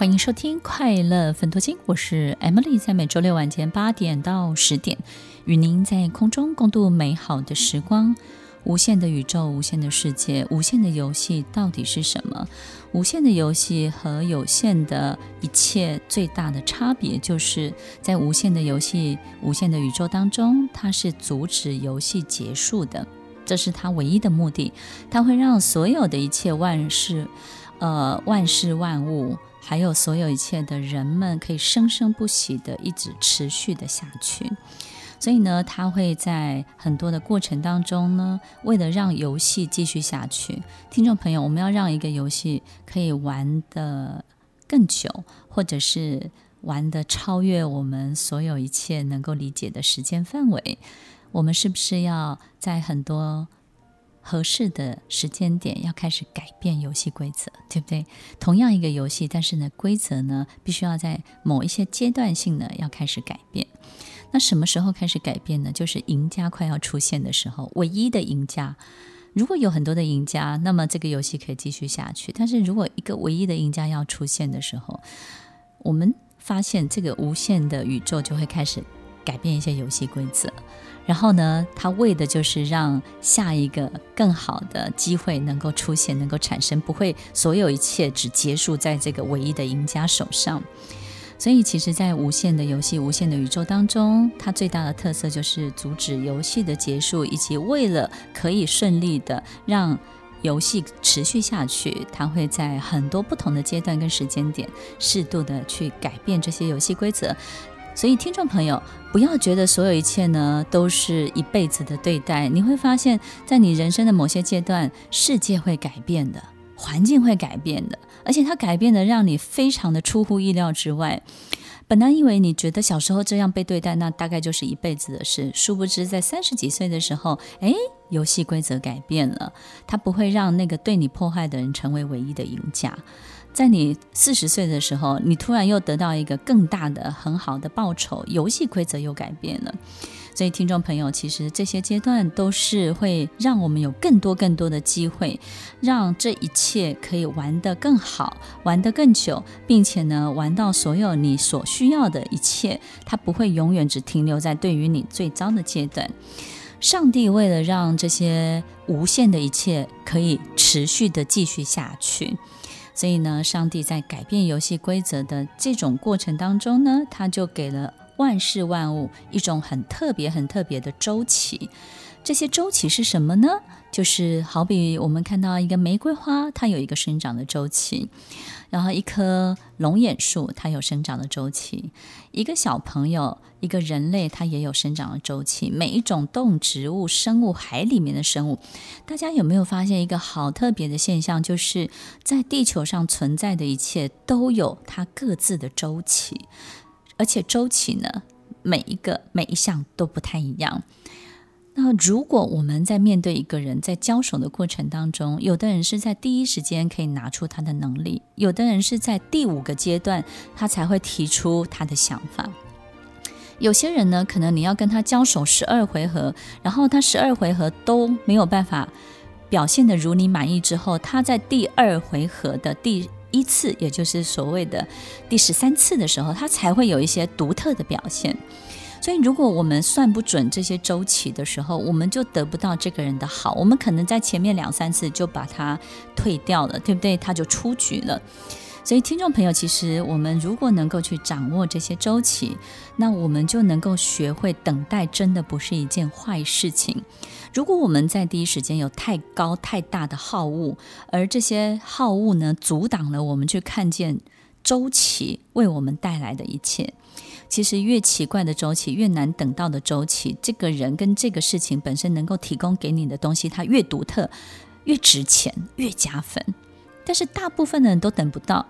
欢迎收听《快乐分多金》，我是 Emily，在每周六晚间八点到十点，与您在空中共度美好的时光。无限的宇宙，无限的世界，无限的游戏到底是什么？无限的游戏和有限的一切最大的差别，就是在无限的游戏、无限的宇宙当中，它是阻止游戏结束的，这是它唯一的目的。它会让所有的一切万事，呃，万事万物。还有所有一切的人们可以生生不息的一直持续的下去，所以呢，他会在很多的过程当中呢，为了让游戏继续下去，听众朋友，我们要让一个游戏可以玩得更久，或者是玩得超越我们所有一切能够理解的时间范围，我们是不是要在很多合适的时间点要开始改变游戏规则，对不对？同样一个游戏，但是呢，规则呢，必须要在某一些阶段性呢，要开始改变。那什么时候开始改变呢？就是赢家快要出现的时候，唯一的赢家。如果有很多的赢家，那么这个游戏可以继续下去。但是如果一个唯一的赢家要出现的时候，我们发现这个无限的宇宙就会开始改变一些游戏规则。然后呢，他为的就是让下一个更好的机会能够出现，能够产生，不会所有一切只结束在这个唯一的赢家手上。所以，其实，在无限的游戏、无限的宇宙当中，它最大的特色就是阻止游戏的结束，以及为了可以顺利的让游戏持续下去，它会在很多不同的阶段跟时间点，适度的去改变这些游戏规则。所以，听众朋友，不要觉得所有一切呢都是一辈子的对待。你会发现，在你人生的某些阶段，世界会改变的，环境会改变的，而且它改变的让你非常的出乎意料之外。本来以为你觉得小时候这样被对待，那大概就是一辈子的事。殊不知，在三十几岁的时候，诶，游戏规则改变了，它不会让那个对你迫害的人成为唯一的赢家。在你四十岁的时候，你突然又得到一个更大的、很好的报酬，游戏规则又改变了。所以，听众朋友，其实这些阶段都是会让我们有更多、更多的机会，让这一切可以玩得更好、玩得更久，并且呢，玩到所有你所需要的一切，它不会永远只停留在对于你最糟的阶段。上帝为了让这些无限的一切可以持续的继续下去。所以呢，上帝在改变游戏规则的这种过程当中呢，他就给了万事万物一种很特别、很特别的周期。这些周期是什么呢？就是好比我们看到一个玫瑰花，它有一个生长的周期。然后，一棵龙眼树，它有生长的周期；一个小朋友，一个人类，它也有生长的周期。每一种动植物、生物、海里面的生物，大家有没有发现一个好特别的现象？就是在地球上存在的一切都有它各自的周期，而且周期呢，每一个每一项都不太一样。那如果我们在面对一个人在交手的过程当中，有的人是在第一时间可以拿出他的能力，有的人是在第五个阶段他才会提出他的想法。有些人呢，可能你要跟他交手十二回合，然后他十二回合都没有办法表现得如你满意之后，他在第二回合的第一次，也就是所谓的第十三次的时候，他才会有一些独特的表现。所以，如果我们算不准这些周期的时候，我们就得不到这个人的好。我们可能在前面两三次就把他退掉了，对不对？他就出局了。所以，听众朋友，其实我们如果能够去掌握这些周期，那我们就能够学会等待，真的不是一件坏事情。如果我们在第一时间有太高太大的好恶，而这些好恶呢，阻挡了我们去看见周期为我们带来的一切。其实越奇怪的周期，越难等到的周期，这个人跟这个事情本身能够提供给你的东西，它越独特，越值钱，越加分。但是大部分的人都等不到，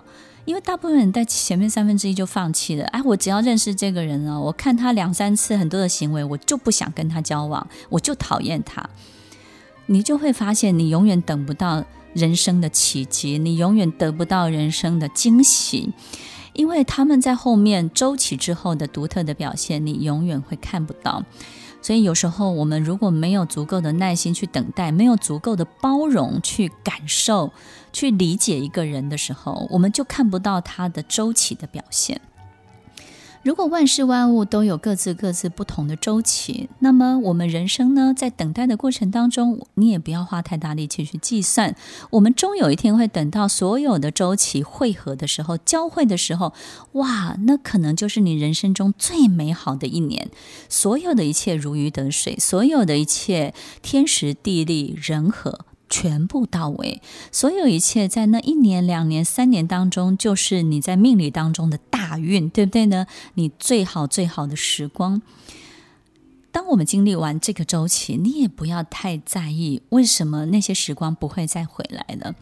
因为大部分人在前面三分之一就放弃了。哎，我只要认识这个人了，我看他两三次很多的行为，我就不想跟他交往，我就讨厌他。你就会发现，你永远等不到人生的奇迹，你永远得不到人生的惊喜。因为他们在后面周期之后的独特的表现，你永远会看不到。所以有时候我们如果没有足够的耐心去等待，没有足够的包容去感受、去理解一个人的时候，我们就看不到他的周期的表现。如果万事万物都有各自各自不同的周期，那么我们人生呢，在等待的过程当中，你也不要花太大力气去计算。我们终有一天会等到所有的周期汇合的时候，交汇的时候，哇，那可能就是你人生中最美好的一年，所有的一切如鱼得水，所有的一切天时地利人和。全部到位，所有一切在那一年、两年、三年当中，就是你在命理当中的大运，对不对呢？你最好最好的时光。当我们经历完这个周期，你也不要太在意为什么那些时光不会再回来了。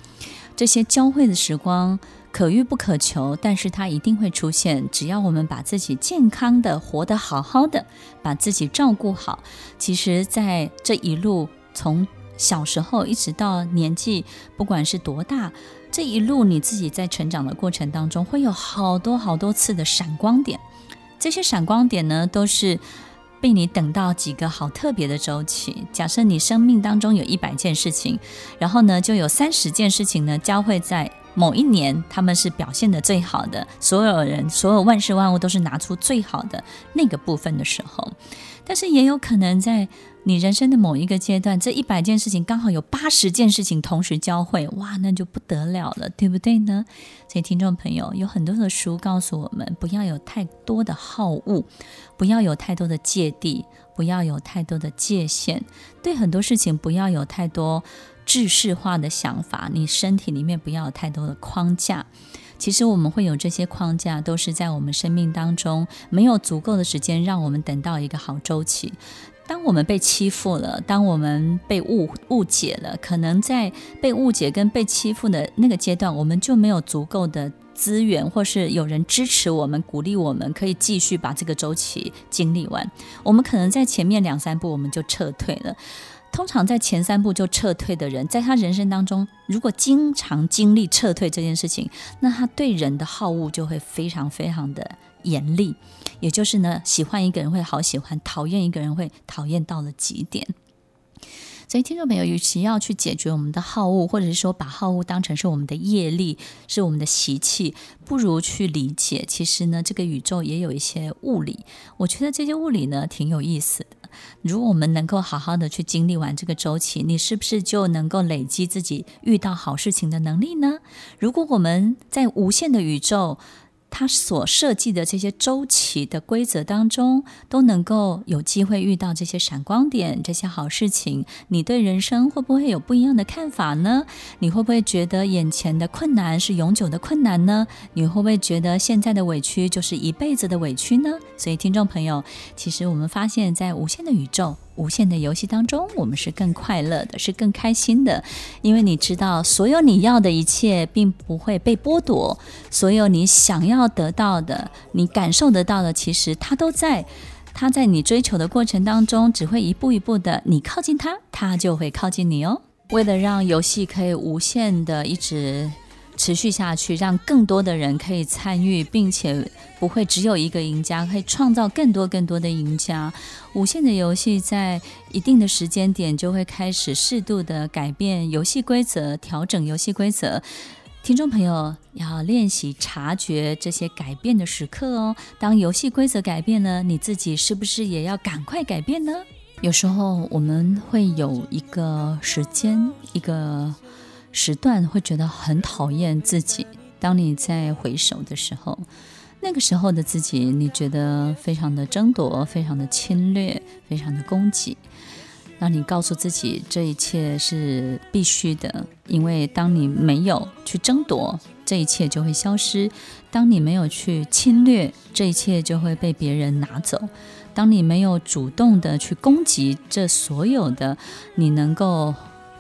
这些交汇的时光可遇不可求，但是它一定会出现。只要我们把自己健康的活得好好的，把自己照顾好，其实，在这一路从小时候一直到年纪，不管是多大，这一路你自己在成长的过程当中，会有好多好多次的闪光点。这些闪光点呢，都是被你等到几个好特别的周期。假设你生命当中有一百件事情，然后呢，就有三十件事情呢，交汇在某一年，他们是表现得最好的。所有人，所有万事万物都是拿出最好的那个部分的时候。但是也有可能在你人生的某一个阶段，这一百件事情刚好有八十件事情同时交汇，哇，那就不得了了，对不对呢？所以听众朋友，有很多的书告诉我们，不要有太多的好恶，不要有太多的芥蒂，不要有太多的界限，对很多事情不要有太多制式化的想法，你身体里面不要有太多的框架。其实我们会有这些框架，都是在我们生命当中没有足够的时间让我们等到一个好周期。当我们被欺负了，当我们被误误解了，可能在被误解跟被欺负的那个阶段，我们就没有足够的资源，或是有人支持我们、鼓励我们，可以继续把这个周期经历完。我们可能在前面两三步我们就撤退了。通常在前三步就撤退的人，在他人生当中，如果经常经历撤退这件事情，那他对人的好恶就会非常非常的严厉。也就是呢，喜欢一个人会好喜欢，讨厌一个人会讨厌到了极点。所以，听众朋友，与其要去解决我们的好恶，或者是说把好恶当成是我们的业力，是我们的习气，不如去理解，其实呢，这个宇宙也有一些物理。我觉得这些物理呢，挺有意思的。如果我们能够好好的去经历完这个周期，你是不是就能够累积自己遇到好事情的能力呢？如果我们在无限的宇宙，他所设计的这些周期的规则当中，都能够有机会遇到这些闪光点、这些好事情，你对人生会不会有不一样的看法呢？你会不会觉得眼前的困难是永久的困难呢？你会不会觉得现在的委屈就是一辈子的委屈呢？所以，听众朋友，其实我们发现，在无限的宇宙。无限的游戏当中，我们是更快乐的，是更开心的，因为你知道，所有你要的一切并不会被剥夺，所有你想要得到的，你感受得到的，其实它都在，它在你追求的过程当中，只会一步一步的，你靠近它，它就会靠近你哦。为了让游戏可以无限的一直。持续下去，让更多的人可以参与，并且不会只有一个赢家，可以创造更多更多的赢家。无限的游戏在一定的时间点就会开始适度的改变游戏规则，调整游戏规则。听众朋友要练习察觉这些改变的时刻哦。当游戏规则改变了，你自己是不是也要赶快改变呢？有时候我们会有一个时间，一个。时段会觉得很讨厌自己。当你在回首的时候，那个时候的自己，你觉得非常的争夺，非常的侵略，非常的攻击。那你告诉自己，这一切是必须的，因为当你没有去争夺，这一切就会消失；当你没有去侵略，这一切就会被别人拿走；当你没有主动的去攻击，这所有的你能够。